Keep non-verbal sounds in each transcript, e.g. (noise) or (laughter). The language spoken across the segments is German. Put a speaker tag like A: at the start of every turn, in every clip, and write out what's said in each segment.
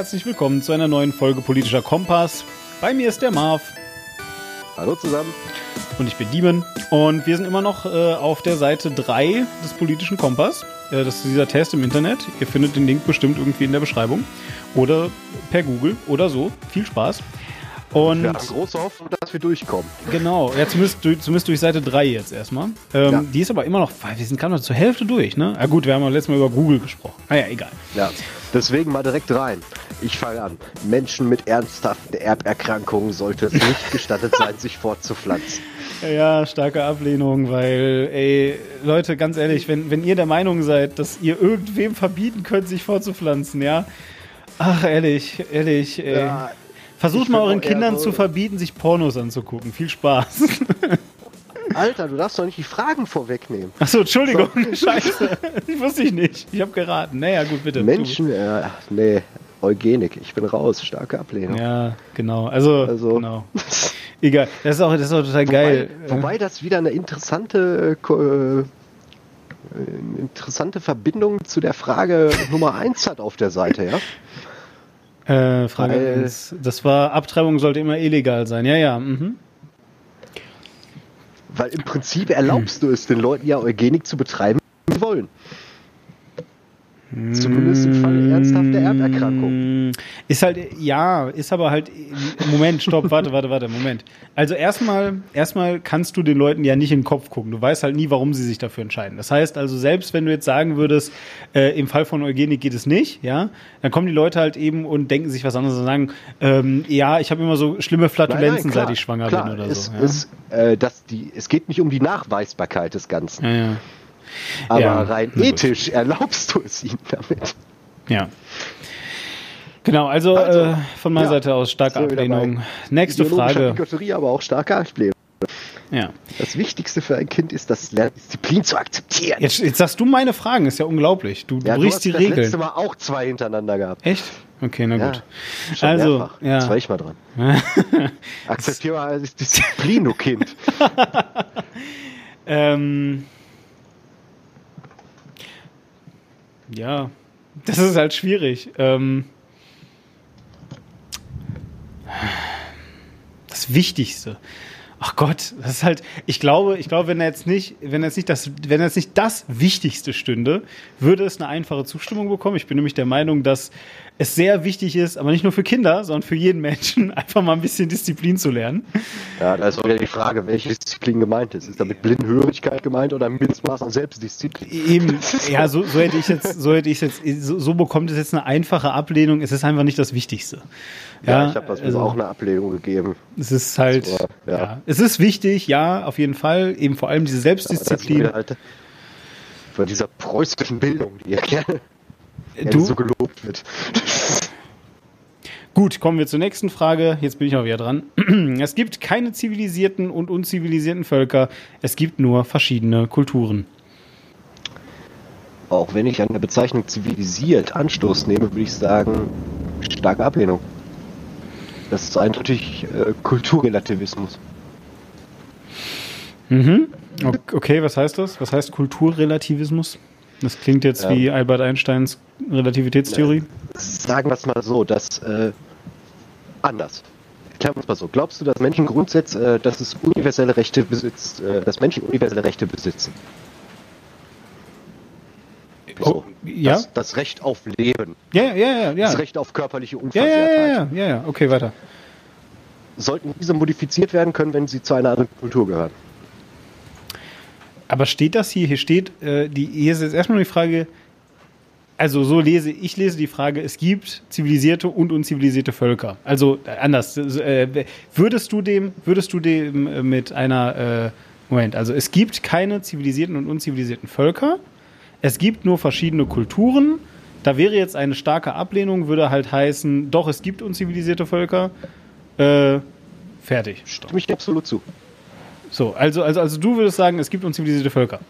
A: herzlich willkommen zu einer neuen Folge Politischer Kompass. Bei mir ist der Marv.
B: Hallo zusammen.
A: Und ich bin Diemen. Und wir sind immer noch äh, auf der Seite 3 des Politischen Kompass. Äh, das ist dieser Test im Internet. Ihr findet den Link bestimmt irgendwie in der Beschreibung. Oder per Google oder so. Viel Spaß.
B: Und wir haben große Hoffnung, dass wir durchkommen.
A: Genau, ja, zumindest, zumindest durch Seite 3 jetzt erstmal. Ähm, ja. Die ist aber immer noch, wir sind gerade noch zur Hälfte durch, ne? Ja gut, wir haben ja letztes Mal über Google gesprochen. Naja, ah egal.
B: Ja, deswegen mal direkt rein. Ich fange an. Menschen mit ernsthaften Erberkrankungen sollte es nicht (laughs) gestattet sein, sich fortzupflanzen.
A: Ja, starke Ablehnung, weil, ey, Leute, ganz ehrlich, wenn, wenn ihr der Meinung seid, dass ihr irgendwem verbieten könnt, sich fortzupflanzen, ja, ach, ehrlich, ehrlich, ey. Ja, Versucht mal euren Kindern so zu verbieten, sich Pornos anzugucken. Viel Spaß. (laughs)
B: Alter, du darfst doch nicht die Fragen vorwegnehmen.
A: Achso, Entschuldigung. So. Scheiße. Ich wusste ich nicht. Ich habe geraten. Naja, gut, bitte.
B: Menschen, äh, nee, Eugenik. Ich bin raus. Starke Ablehnung.
A: Ja, genau. Also, also. genau. Egal. Das ist auch, das ist auch total
B: wobei,
A: geil.
B: Wobei das wieder eine interessante, äh, interessante Verbindung zu der Frage Nummer 1 hat auf der Seite, ja?
A: Äh, Frage 1. Das war, Abtreibung sollte immer illegal sein. Ja, ja. Mhm.
B: Weil im Prinzip erlaubst du es den Leuten ja Eugenik zu betreiben, wie sie wollen. Zumindest im Fall ernsthafter Erberkrankung.
A: Ist halt, ja, ist aber halt, Moment, stopp, warte, warte, warte, Moment. Also erstmal, erstmal kannst du den Leuten ja nicht in den Kopf gucken. Du weißt halt nie, warum sie sich dafür entscheiden. Das heißt also, selbst wenn du jetzt sagen würdest, äh, im Fall von Eugenik geht es nicht, ja, dann kommen die Leute halt eben und denken sich was anderes und sagen, ähm, ja, ich habe immer so schlimme Flatulenzen, nein, nein, klar, seit ich schwanger klar, bin oder
B: es,
A: so.
B: Ja? Es, äh, das, die, es geht nicht um die Nachweisbarkeit des Ganzen.
A: Ja, ja.
B: Aber ja, rein ethisch erlaubst du es ihm damit.
A: Ja. Genau, also, also äh, von meiner ja, Seite aus starke Ablehnung. Nächste Frage.
B: Bigotterie, aber auch starke Ablehnung.
A: Ja.
B: Das Wichtigste für ein Kind ist, das Lernen, Disziplin zu akzeptieren.
A: Jetzt, jetzt sagst du meine Fragen, ist ja unglaublich. Du, ja, brichst die Regeln. Ich habe
B: letzte Mal auch zwei hintereinander gehabt.
A: Echt? Okay, na gut. Ja, also, mehrfach. ja.
B: Jetzt war ich mal dran. (laughs) Akzeptiere mal Disziplin, du Kind. (laughs)
A: ähm, ja, das ist halt schwierig. Ähm, das Wichtigste. Ach Gott, das ist halt, ich glaube, ich glaube, wenn er jetzt nicht, wenn er jetzt nicht das, wenn er jetzt nicht das Wichtigste stünde, würde es eine einfache Zustimmung bekommen. Ich bin nämlich der Meinung, dass es sehr wichtig ist, aber nicht nur für Kinder, sondern für jeden Menschen, (laughs) einfach mal ein bisschen Disziplin zu lernen.
B: Ja, da ist auch wieder die Frage, welche Disziplin gemeint ist. Ist damit Blindenhörigkeit gemeint oder Mindestmaß an Selbstdisziplin?
A: Eben, (laughs) ja, so, so hätte ich jetzt, so hätte ich jetzt, so, so bekommt es jetzt eine einfache Ablehnung. Es ist einfach nicht das Wichtigste.
B: Ja, ja ich habe das also, auch eine Ablehnung gegeben.
A: Es ist halt, so, ja. ja. Es ist wichtig, ja, auf jeden Fall. Eben vor allem diese Selbstdisziplin. Halt
B: von dieser preußischen Bildung, die ja gerne du? so gelobt wird.
A: Gut, kommen wir zur nächsten Frage. Jetzt bin ich auch wieder dran. (clears throat) Es gibt keine zivilisierten und unzivilisierten Völker. Es gibt nur verschiedene Kulturen.
B: Auch wenn ich an der Bezeichnung zivilisiert Anstoß nehme, würde ich sagen, starke Ablehnung. Das ist eindeutig äh, Kulturrelativismus.
A: Mhm. Okay, was heißt das? Was heißt Kulturrelativismus? Das klingt jetzt ähm, wie Albert Einsteins Relativitätstheorie.
B: Sagen wir es mal so, dass äh, anders. Klären wir es mal so. Glaubst du, dass Menschen grundsätzlich, äh, dass es universelle Rechte besitzt, äh, dass Menschen universelle Rechte besitzen? So, oh, ja? Das, das, Recht auf Leben.
A: Ja, ja, ja, ja.
B: Das Recht auf körperliche Unversehrtheit.
A: Ja, ja, ja, ja, okay, weiter.
B: Sollten diese modifiziert werden können, wenn sie zu einer anderen Kultur gehören?
A: Aber steht das hier? Hier steht, äh, die, hier ist jetzt erstmal die Frage, also so lese ich lese die Frage, es gibt zivilisierte und unzivilisierte Völker. Also äh, anders. Äh, würdest du dem, würdest du dem äh, mit einer äh, Moment, also es gibt keine zivilisierten und unzivilisierten Völker. Es gibt nur verschiedene Kulturen. Da wäre jetzt eine starke Ablehnung, würde halt heißen, doch, es gibt unzivilisierte Völker. Äh, fertig.
B: Stimme ich absolut zu.
A: So, also, also, also du würdest sagen, es gibt unzivilisierte Völker.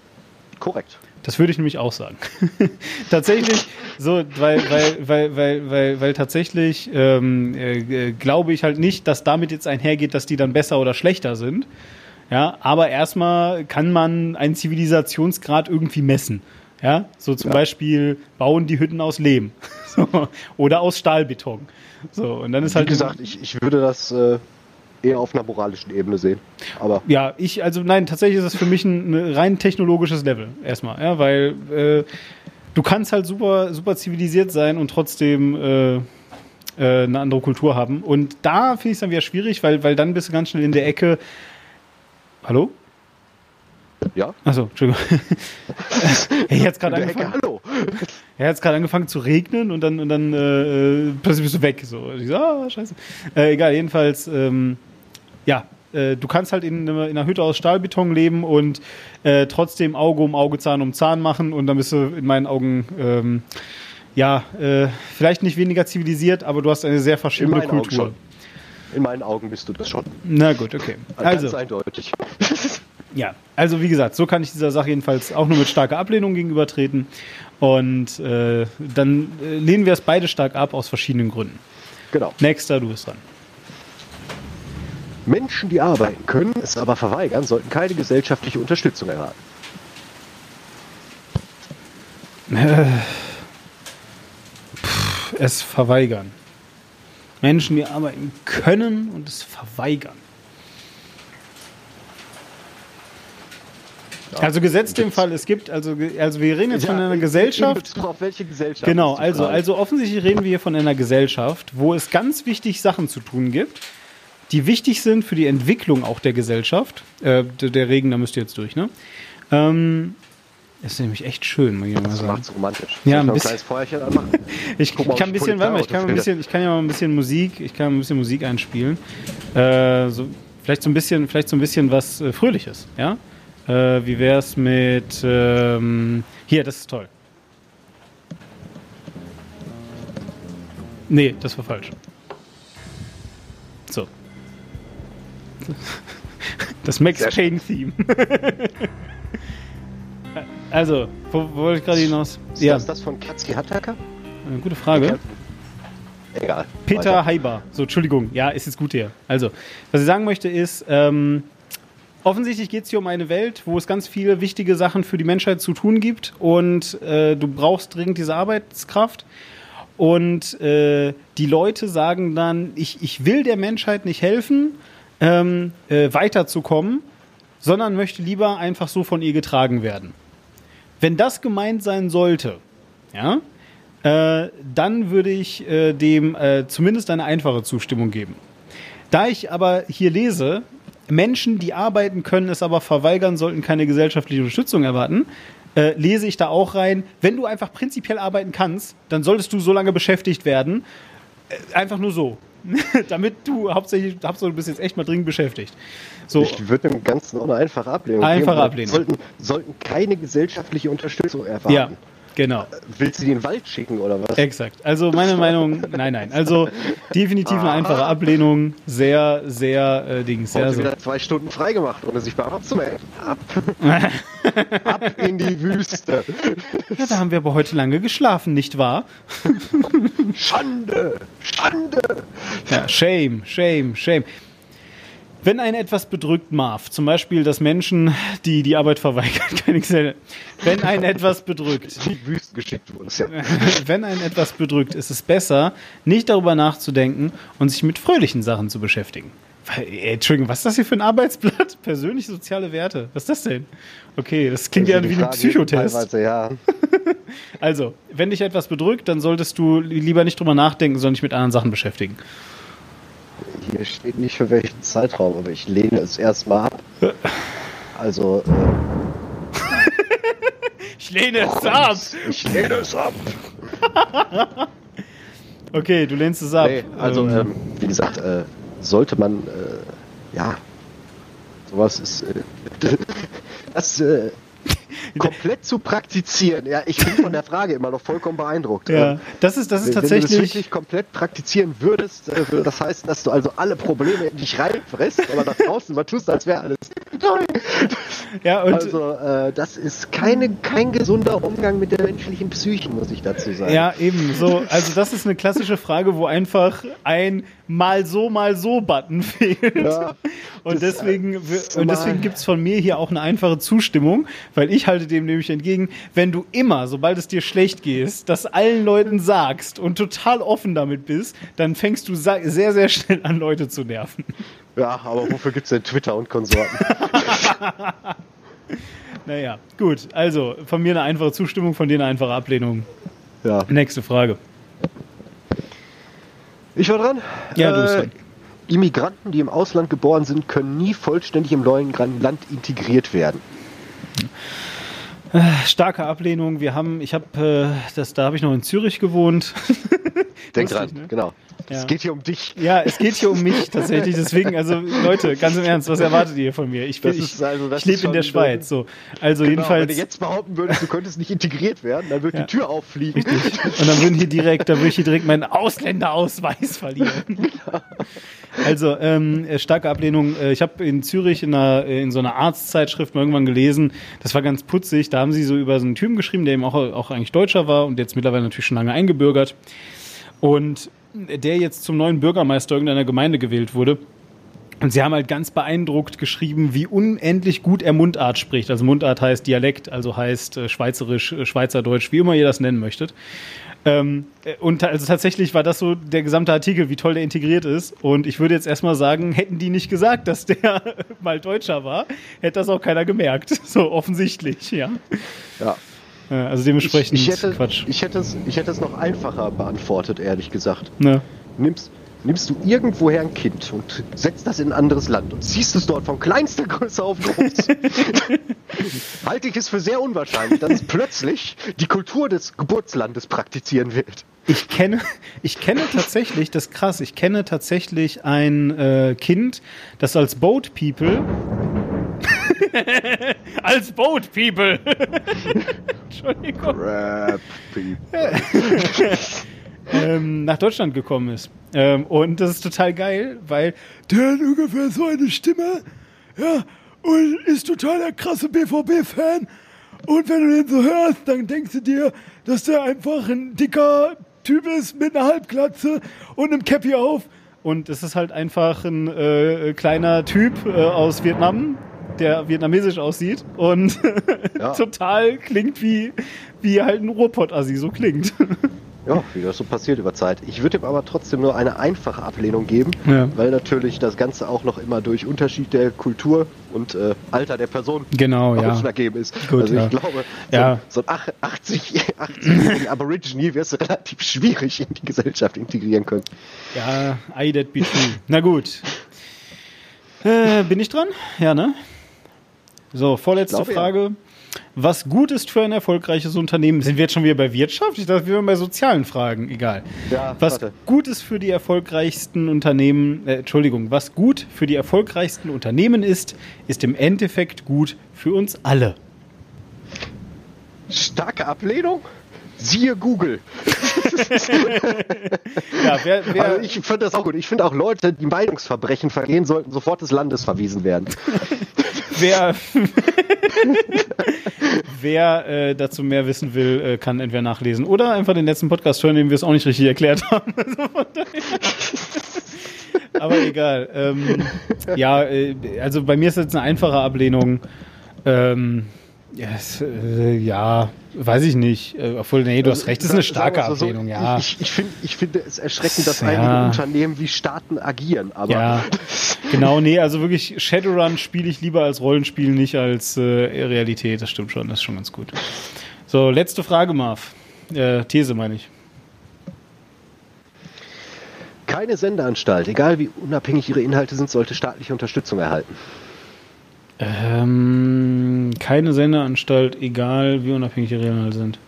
B: Korrekt.
A: Das würde ich nämlich auch sagen. (laughs) tatsächlich, so, weil, weil, weil, weil, weil, weil tatsächlich ähm, äh, glaube ich halt nicht, dass damit jetzt einhergeht, dass die dann besser oder schlechter sind. Ja, aber erstmal kann man einen Zivilisationsgrad irgendwie messen. Ja, so zum
B: Ja.
A: Beispiel bauen die Hütten aus Lehm (laughs) so, oder aus Stahlbeton. So, und dann ist
B: Wie
A: halt
B: gesagt, ich, ich würde das äh, eher auf einer moralischen Ebene sehen. Aber
A: Ja, ich, also nein, tatsächlich ist es für mich ein, ein rein technologisches Level erstmal, ja, weil äh, du kannst halt super, super zivilisiert sein und trotzdem äh, äh, eine andere Kultur haben. Und da finde ich es dann wieder schwierig, weil, weil dann bist du ganz schnell in der Ecke. Hallo?
B: ja,
A: Achso, Entschuldigung. (laughs) hey, jetzt gerade
B: Ecke,
A: angefangen.
B: hallo.
A: Er hat gerade angefangen zu regnen und dann, und dann äh, plötzlich bist du weg. So. Und ich so, ah, scheiße. Äh, egal, jedenfalls, ähm, ja, äh, du kannst halt in, einer- in einer Hütte aus Stahlbeton leben und äh, trotzdem Auge um Auge, Zahn um Zahn machen und dann bist du in meinen Augen, ähm, ja, äh, vielleicht nicht weniger zivilisiert, aber du hast eine sehr verschiedene Kultur.
B: In meinen Augen bist du das schon.
A: Na gut, okay.
B: Ganz
A: Also,
B: eindeutig. (laughs)
A: ja, also wie gesagt, so kann ich dieser Sache jedenfalls auch nur mit starker Ablehnung gegenübertreten. Und äh, dann äh, lehnen wir es beide stark ab aus verschiedenen Gründen.
B: Genau.
A: Nächster, du bist dran.
B: Menschen, die arbeiten können, es aber verweigern, sollten keine gesellschaftliche Unterstützung erhalten.
A: Es verweigern. Menschen, die arbeiten können und es verweigern. Also gesetzt dem Fall, es gibt, also, also wir reden jetzt von einer
B: in
A: Gesellschaft.
B: Bezug auf welche Gesellschaft?
A: Genau, also, also offensichtlich reden wir hier von einer Gesellschaft, wo es ganz wichtig Sachen zu tun gibt, die wichtig sind für die Entwicklung auch der Gesellschaft. Äh, der, Regen, da müsst ihr jetzt durch, ne? Ähm, ist nämlich echt schön, muss ich mal
B: Das
A: sagen.
B: macht's romantisch.
A: Ja, ein
B: ein
A: bisschen.
B: Feuerchen anmachen. (laughs)
A: Ich,
B: mal,
A: ich kann ein bisschen, warte mal, ich kann, ein bisschen, ich kann ja mal ein bisschen Musik, ich kann ein bisschen Musik einspielen. Äh, so, vielleicht so ein bisschen, vielleicht so ein bisschen was äh, Fröhliches, ja? Äh, wie wär's mit ähm, hier, das ist toll. Nee, das war falsch. So. (laughs) Das Max
B: Sehr
A: Payne Theme. (laughs) also, wo, wo wollte ich gerade hinaus?
B: Ist
A: Ja,
B: das das von Katzi Hattacker?
A: eine gute Frage.
B: Egal.
A: Peter
B: Weiter.
A: Heiber. So, Entschuldigung. Ja, ist jetzt gut hier. Also, was ich sagen möchte ist, ähm, offensichtlich geht es hier um eine Welt, wo es ganz viele wichtige Sachen für die Menschheit zu tun gibt und äh, du brauchst dringend diese Arbeitskraft. Und äh, die Leute sagen dann, ich, ich will der Menschheit nicht helfen, ähm, äh, weiterzukommen, sondern möchte lieber einfach so von ihr getragen werden. Wenn das gemeint sein sollte, ja, äh, dann würde ich äh, dem äh, zumindest eine einfache Zustimmung geben. Da ich aber hier lese, Menschen, die arbeiten können, es aber verweigern, sollten keine gesellschaftliche Unterstützung erwarten, äh, lese ich da auch rein, wenn du einfach prinzipiell arbeiten kannst, dann solltest du so lange beschäftigt werden, äh, einfach nur so. (laughs) Damit du hauptsächlich, Hauptsache du bist jetzt echt mal dringend beschäftigt. So,
B: Ich würde dem Ganzen auch eine einfache Ablehnung
A: Einfache
B: geben.
A: Ablehnung.
B: Sollten, sollten keine gesellschaftliche Unterstützung erwarten.
A: ja, genau.
B: Willst du die in den Wald schicken oder was?
A: Exakt. Also meine Meinung, nein, nein. Also definitiv eine einfache Ablehnung. Sehr, sehr äh, Dings. Sehr
B: Heute
A: so.
B: wieder zwei Stunden freigemacht, ohne sich beim abzumelden. Ab. (laughs) Ab in die Wüste.
A: Ja, da haben wir aber heute lange geschlafen, nicht wahr?
B: Schande! Schande!
A: Ja, shame, shame, shame. Wenn einen etwas bedrückt, Marv, zum Beispiel, dass Menschen, die die Arbeit verweigern, (laughs) keine Gesellschaft, wenn einen etwas bedrückt,
B: die Wüste geschickt wurde. Ja. (laughs)
A: wenn einen etwas bedrückt, ist es besser, nicht darüber nachzudenken und sich mit fröhlichen Sachen zu beschäftigen. Weil, ey, Entschuldigung, was ist das hier für ein Arbeitsblatt? (laughs) Persönliche soziale Werte. Was ist das denn? Okay, das klingt ja
B: Also die
A: wie ein Psychotest.
B: Ja.
A: Also, wenn dich etwas bedrückt, dann solltest du lieber nicht drüber nachdenken, sondern dich mit anderen Sachen beschäftigen.
B: Hier steht nicht für welchen Zeitraum, aber ich lehne es erstmal ab. Also, äh, (laughs)
A: Ich lehne es ab.
B: ich lehne es ab. (laughs)
A: Okay, du lehnst es ab.
B: Nee, also,
A: Ähm,
B: ähm, wie gesagt, äh, sollte man, äh, ja, sowas ist, äh, (laughs) das äh, (laughs) komplett zu praktizieren. Ja, ich bin von der Frage immer noch vollkommen beeindruckt.
A: ja,
B: Ähm,
A: das ist, das ist
B: Wenn du das
A: tatsächlich.
B: wirklich komplett praktizieren würdest, äh, das heißen, dass du also alle Probleme in dich reinfresst, aber nach draußen mal tust, als wäre alles toll.
A: Ja, und
B: Also, äh, das ist keine, kein gesunder Umgang mit der menschlichen Psyche, muss ich dazu sagen.
A: Ja, eben. So, also das ist eine klassische Frage, wo einfach ein mal so, mal so Button (laughs) fehlt.
B: Ja,
A: und
B: das,
A: deswegen,
B: äh,
A: und deswegen
B: zumal-
A: gibt's von mir hier auch eine einfache Zustimmung, weil ich halte dem nämlich entgegen, wenn du immer, sobald es dir schlecht geht, das allen Leuten sagst und total offen damit bist, dann fängst du sehr, sehr schnell an, Leute zu nerven.
B: Ja, aber wofür gibt's denn Twitter und Konsorten? (laughs)
A: Naja, gut. Also, von mir eine einfache Zustimmung, von dir eine einfache Ablehnung.
B: ja.
A: Nächste Frage.
B: Ich war dran.
A: Ja, du bist dran.
B: Immigranten, die im Ausland geboren sind, können nie vollständig im neuen Land integriert werden.
A: Starke Ablehnung. Wir haben, ich habe, äh, das, da habe ich noch in Zürich gewohnt. (laughs) (laughs)
B: Denk dran,
A: ne?
B: genau. Es
A: Ja.
B: geht hier um dich.
A: Ja, es geht hier um mich tatsächlich. Deswegen, also Leute, ganz im Ernst, was erwartet ihr von mir? Ich, bin, ich,
B: also-
A: ich lebe in der
B: schon,
A: Schweiz. So, also
B: Genau, wenn du
A: jedenfalls.
B: jetzt behaupten würdest, du könntest nicht integriert werden, dann wird
A: Ja.
B: die Tür auffliegen. (laughs)
A: Und dann würden hier direkt, da würde ich hier direkt meinen Ausländerausweis verlieren. Also ähm, äh, starke Ablehnung. Äh, Ich habe in Zürich in, einer, äh, in so einer Arztzeitschrift mal irgendwann gelesen. Das war ganz putzig. Da haben sie so über so einen Typen geschrieben, der eben auch, auch eigentlich Deutscher war und jetzt mittlerweile natürlich schon lange eingebürgert. Und der jetzt zum neuen Bürgermeister irgendeiner Gemeinde gewählt wurde. Und sie haben halt ganz beeindruckt geschrieben, wie unendlich gut er Mundart spricht. Also Mundart heißt Dialekt, also heißt äh, Schweizerisch, äh, Schweizerdeutsch, wie immer ihr das nennen möchtet. Ähm, äh, und also tatsächlich war das so der gesamte Artikel, wie toll der integriert ist. Und ich würde jetzt erstmal sagen, hätten die nicht gesagt, dass der (laughs) mal Deutscher war, hätte das auch keiner gemerkt. (laughs) So offensichtlich, ja.
B: Ja.
A: Äh, Also
B: Ich,
A: dementsprechend
B: ich, hätte,
A: Quatsch.
B: ich, hätte es, ich hätte es noch einfacher beantwortet, ehrlich gesagt.
A: Ne?
B: Nimmst, nimmst du irgendwoher ein Kind und setzt das in ein anderes Land und ziehst es dort von kleinster Größe auf groß. (laughs) Halte ich es für sehr unwahrscheinlich, dass es plötzlich die Kultur des Geburtslandes praktizieren wird.
A: Ich kenne, ich kenne tatsächlich, das ist krass, ich kenne tatsächlich ein äh, Kind, das als Boat People. (laughs) als Boat People! (laughs) Entschuldigung.
B: Rap, (laughs)
A: ähm, nach Deutschland gekommen ist. Ähm, und das ist total geil, weil der hat ungefähr so eine Stimme, ja, und ist total der krasse BVB-Fan. Und wenn du den so hörst, dann denkst du dir, dass der einfach ein dicker Typ ist mit einer Halbglatze und einem Cappy auf. Und es ist halt einfach ein äh, kleiner Typ äh, aus Vietnam, der vietnamesisch aussieht und (laughs)
B: Ja.
A: total klingt wie, wie halt ein Ruhrpott-Assi so klingt.
B: Ja, wie das so passiert über Zeit. Ich würde ihm aber trotzdem nur eine einfache Ablehnung geben,
A: Ja.
B: weil natürlich das Ganze auch noch immer durch Unterschied der Kultur und äh, Alter der Person
A: Genau, ja.
B: ausschlaggebend ist.
A: Gut,
B: also ich
A: ja.
B: glaube,
A: Ja.
B: so, so ein ach- 80 80-jährigen (laughs) Aborigine wirst du relativ schwierig in die Gesellschaft integrieren können.
A: Ja, I that be true. Na gut. Äh, bin ich dran? Ja, ne? So, vorletzte
B: glaube, ja.
A: Frage. Was gut ist für ein erfolgreiches Unternehmen? Sind wir jetzt schon wieder bei Wirtschaft? Ich dachte, wir wären bei sozialen Fragen. Egal.
B: Ja,
A: was
B: warte.
A: gut ist für die erfolgreichsten Unternehmen, äh, Entschuldigung, was gut für die erfolgreichsten Unternehmen ist, ist im Endeffekt gut für uns alle.
B: Starke Ablehnung? Siehe Google. (laughs)
A: Ja, wer, wer,
B: Also ich finde das auch gut. Ich finde auch Leute, die Meinungsverbrechen vergehen, sollten sofort des Landes verwiesen werden. (laughs)
A: Wer, (laughs) wer äh, dazu mehr wissen will, äh, kann entweder nachlesen oder einfach den letzten Podcast hören, den wir es auch nicht richtig erklärt haben. (laughs) Also von daher. Aber egal. Ähm, ja, äh, also bei mir ist jetzt eine einfache Ablehnung. Ähm, ja, es, äh, ja, weiß ich nicht. Äh, obwohl, nee, du hast recht, es ist eine starke
B: so,
A: Ablehnung, ja.
B: Ich, ich, finde, ich finde es erschreckend, dass
A: Ja.
B: einige Unternehmen wie Staaten agieren. Aber
A: Ja, genau, nee, also wirklich Shadowrun spiele ich lieber als Rollenspiel, nicht als äh, Realität. Das stimmt schon, das ist schon ganz gut. So, letzte Frage, Marv. Äh, These meine ich.
B: keine Sendeanstalt, egal wie unabhängig ihre Inhalte sind, sollte staatliche Unterstützung erhalten.
A: Ähm, keine Sendeanstalt, egal wie unabhängig die Inhalte sind.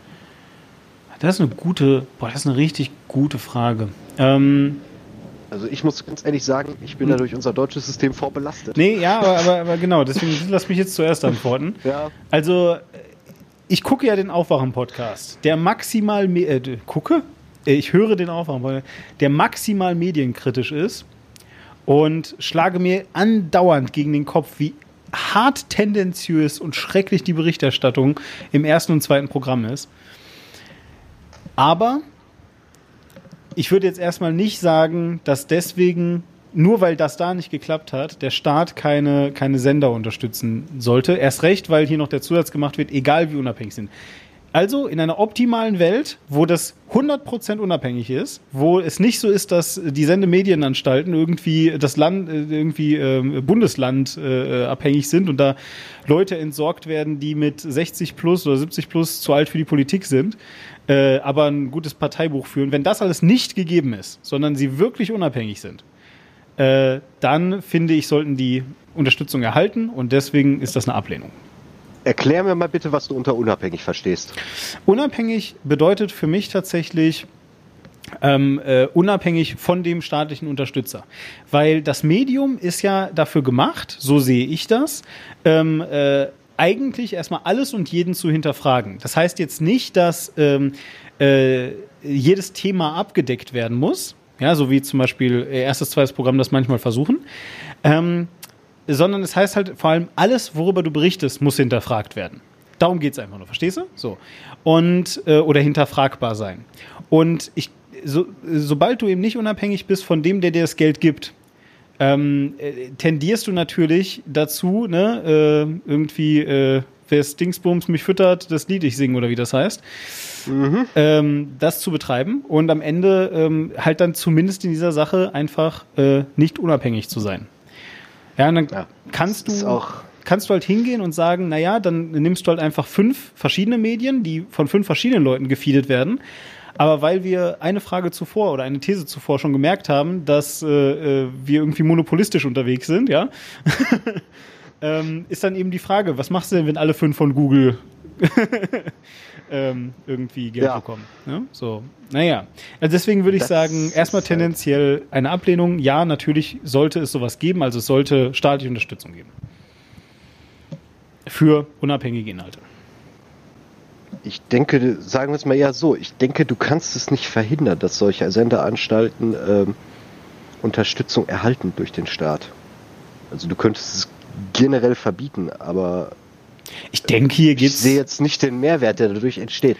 A: Das ist eine gute, boah, das ist eine richtig gute Frage. Ähm,
B: Also ich muss ganz ehrlich sagen, ich bin da durch unser deutsches System vorbelastet.
A: nee, ja, aber, aber, aber (laughs) genau, deswegen lass mich jetzt zuerst antworten.
B: Ja,
A: Also, ich gucke ja den Aufwachen-Podcast, der maximal, me- äh, gucke? Äh, Ich höre den Aufwachen-Podcast, der maximal medienkritisch ist und schlage mir andauernd gegen den Kopf, wie hart tendenziös und schrecklich die Berichterstattung im ersten und zweiten Programm ist. Aber ich würde jetzt erstmal nicht sagen, dass deswegen, nur weil das da nicht geklappt hat, der Staat keine, keine Sender unterstützen sollte. Erst recht, weil hier noch der Zusatz gemacht wird, egal wie unabhängig sind. Also in einer optimalen Welt, wo das 100% unabhängig ist, wo es nicht so ist, dass die Sendemedienanstalten irgendwie das Land, äh, irgendwie äh, Bundesland äh, abhängig sind und da Leute entsorgt werden, die mit 60 plus oder 70 plus zu alt für die Politik sind, äh, aber ein gutes Parteibuch führen. Wenn das alles nicht gegeben ist, sondern sie wirklich unabhängig sind, äh, dann finde ich, sollten die Unterstützung erhalten und deswegen ist das eine Ablehnung.
B: Erklär mir mal bitte, was du unter unabhängig verstehst.
A: Unabhängig bedeutet für mich tatsächlich ähm, äh, unabhängig von dem staatlichen Unterstützer. Weil das Medium ist ja dafür gemacht, so sehe ich das, ähm, äh, eigentlich erstmal alles und jeden zu hinterfragen. Das heißt jetzt nicht, dass ähm, äh, jedes Thema abgedeckt werden muss, ja, so wie zum Beispiel erstes, zweites Programm das manchmal versuchen. Ähm, sondern es heißt halt vor allem, alles, worüber du berichtest, muss hinterfragt werden. Darum geht es einfach nur, verstehst du? So. Und, äh, oder hinterfragbar sein. Und ich, so, sobald du eben nicht unabhängig bist von dem, der dir das Geld gibt, ähm, äh, tendierst du natürlich dazu, ne, äh, irgendwie, äh, wer Dingsbums mich füttert, das Lied ich singe oder wie das heißt, mhm. ähm, das zu betreiben und am Ende ähm, halt dann zumindest in dieser Sache einfach äh, nicht unabhängig zu sein. Ja, und dann ja, kannst du kannst du halt hingehen und sagen, naja, dann nimmst du halt einfach fünf verschiedene Medien, die von fünf verschiedenen Leuten gefeedet werden. Aber weil wir eine Frage zuvor oder eine These zuvor schon gemerkt haben, dass äh, äh wir irgendwie monopolistisch unterwegs sind, ja, (laughs) ähm, ist dann eben die Frage, was machst du denn, wenn alle fünf von Google (laughs) ähm, irgendwie Geld ja. bekommen. Ne? So, naja. Also deswegen würde ich das sagen, erstmal tendenziell eine Ablehnung. Ja, natürlich sollte es sowas geben, also es sollte staatliche Unterstützung geben. Für unabhängige Inhalte.
B: Ich denke, sagen wir es mal eher so, ich denke, du kannst es nicht verhindern, dass solche Senderanstalten ähm, Unterstützung erhalten durch den Staat. Also du könntest es generell verbieten, aber
A: ich denke, hier geht's.
B: Ich sehe jetzt nicht den Mehrwert, der dadurch entsteht.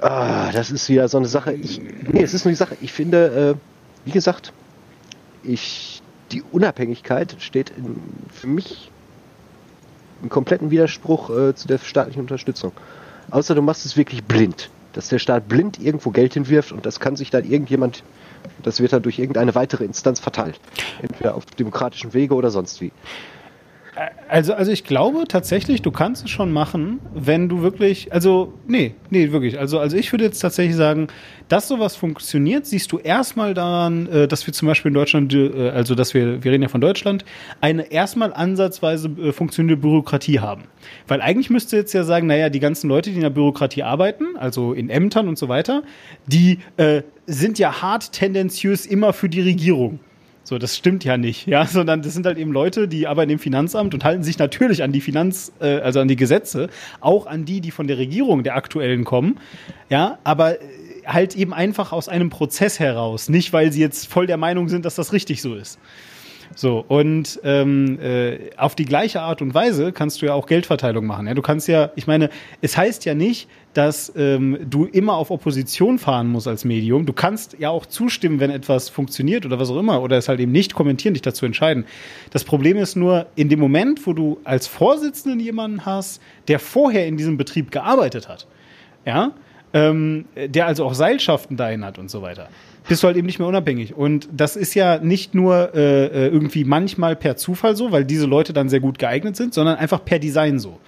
B: Ah, das ist wieder so eine Sache. Ich, nee, es ist nur die Sache. Ich finde, äh, wie gesagt, ich, die Unabhängigkeit steht in, für mich im kompletten Widerspruch äh, zu der staatlichen Unterstützung. Außer du machst es wirklich blind. Dass der Staat blind irgendwo Geld hinwirft und das kann sich dann irgendjemand, das wird dann durch irgendeine weitere Instanz verteilt. Entweder auf demokratischen Wege oder sonst wie.
A: Also, also ich glaube tatsächlich, du kannst es schon machen, wenn du wirklich, also, nee, nee, wirklich. Also, also ich würde jetzt tatsächlich sagen, dass sowas funktioniert, siehst du erstmal daran, äh, dass wir zum Beispiel in Deutschland, äh, also dass wir, wir reden ja von Deutschland, eine erstmal ansatzweise äh, funktionierende Bürokratie haben. Weil eigentlich müsste jetzt ja sagen, naja, die ganzen Leute, die in der Bürokratie arbeiten, also in Ämtern und so weiter, die äh, sind ja hart tendenziös immer für die Regierung. So, das stimmt ja nicht, ja, sondern das sind halt eben Leute, die arbeiten im Finanzamt und halten sich natürlich an die Finanz, äh, also an die Gesetze, auch an die, die von der Regierung der aktuellen kommen, ja, aber äh, halt eben einfach aus einem Prozess heraus, nicht weil sie jetzt voll der Meinung sind, dass das richtig so ist. So, und ähm, äh, auf die gleiche Art und Weise kannst du ja auch Geldverteilung machen. Ja? Du kannst ja, ich meine, es heißt ja nicht, dass ähm, du immer auf Opposition fahren musst als Medium. Du kannst ja auch zustimmen, wenn etwas funktioniert oder was auch immer, oder es halt eben nicht kommentieren, dich dazu entscheiden. Das Problem ist nur, in dem Moment, wo du als Vorsitzenden jemanden hast, der vorher in diesem Betrieb gearbeitet hat, ja, ähm, der also auch Seilschaften dahin hat und so weiter, bist du halt eben nicht mehr unabhängig. Und das ist ja nicht nur äh, äh, irgendwie manchmal per Zufall so, weil diese Leute dann sehr gut geeignet sind, sondern einfach per Design so.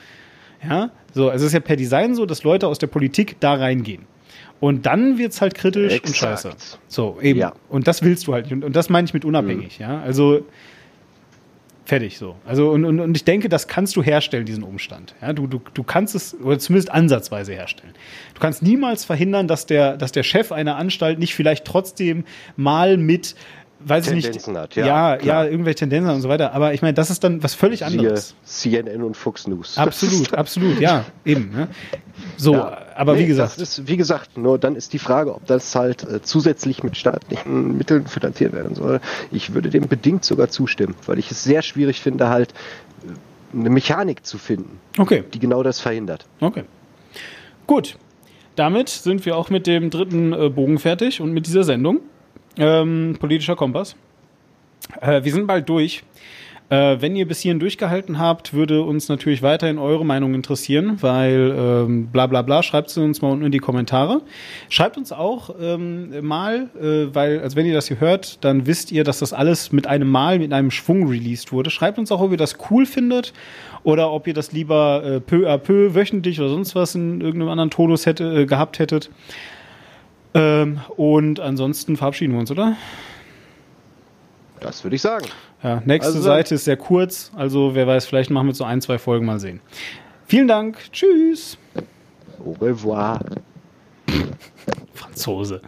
A: Ja, so, es ist ja per Design so, dass Leute aus der Politik da reingehen. Und dann wird's halt kritisch Exakt. und scheiße. So, eben. Ja. Und das willst du halt. Und, und das meine ich mit unabhängig, mhm. ja. Also, Fertig so. Also und, und, und ich denke, das kannst du herstellen, diesen Umstand. Ja, du, du, du kannst es, oder zumindest ansatzweise herstellen. Du kannst niemals verhindern, dass der, dass der Chef einer Anstalt nicht vielleicht trotzdem mal mit weiß Tendenzen ich nicht. Hat, ja, ja, ja, irgendwelche Tendenzen und so weiter. Aber ich meine, das ist dann was völlig anderes.
B: Siehe CNN und Fox News.
A: Absolut, (laughs) absolut, ja, eben. Ne? So, ja. aber nee, wie gesagt.
B: Ist, wie gesagt, nur dann ist die Frage, ob das halt äh, zusätzlich mit staatlichen Mitteln finanziert werden soll. Ich würde dem bedingt sogar zustimmen, weil ich es sehr schwierig finde, halt eine Mechanik zu finden,
A: Okay,
B: die genau das verhindert.
A: okay. Gut. Damit sind wir auch mit dem dritten äh, Bogen fertig und mit dieser Sendung. Ähm, politischer Kompass. Äh, wir sind bald durch. Äh, wenn ihr bis hierhin durchgehalten habt, würde uns natürlich weiterhin eure Meinung interessieren, weil ähm, bla bla bla, schreibt sie uns mal unten in die Kommentare. Schreibt uns auch ähm, mal, äh, weil, also wenn ihr das hier hört, dann wisst ihr, dass das alles mit einem Mal, mit einem Schwung released wurde. Schreibt uns auch, ob ihr das cool findet oder ob ihr das lieber äh, peu à peu, wöchentlich oder sonst was in irgendeinem anderen Tonus hätte, äh, gehabt hättet. Ähm, und ansonsten verabschieden wir uns, oder?
B: Das würde ich sagen.
A: Ja, nächste
B: Also-
A: Seite ist sehr kurz, also wer weiß, vielleicht machen wir so ein, zwei Folgen mal sehen. Vielen Dank, tschüss.
B: Au revoir.
A: Franzose.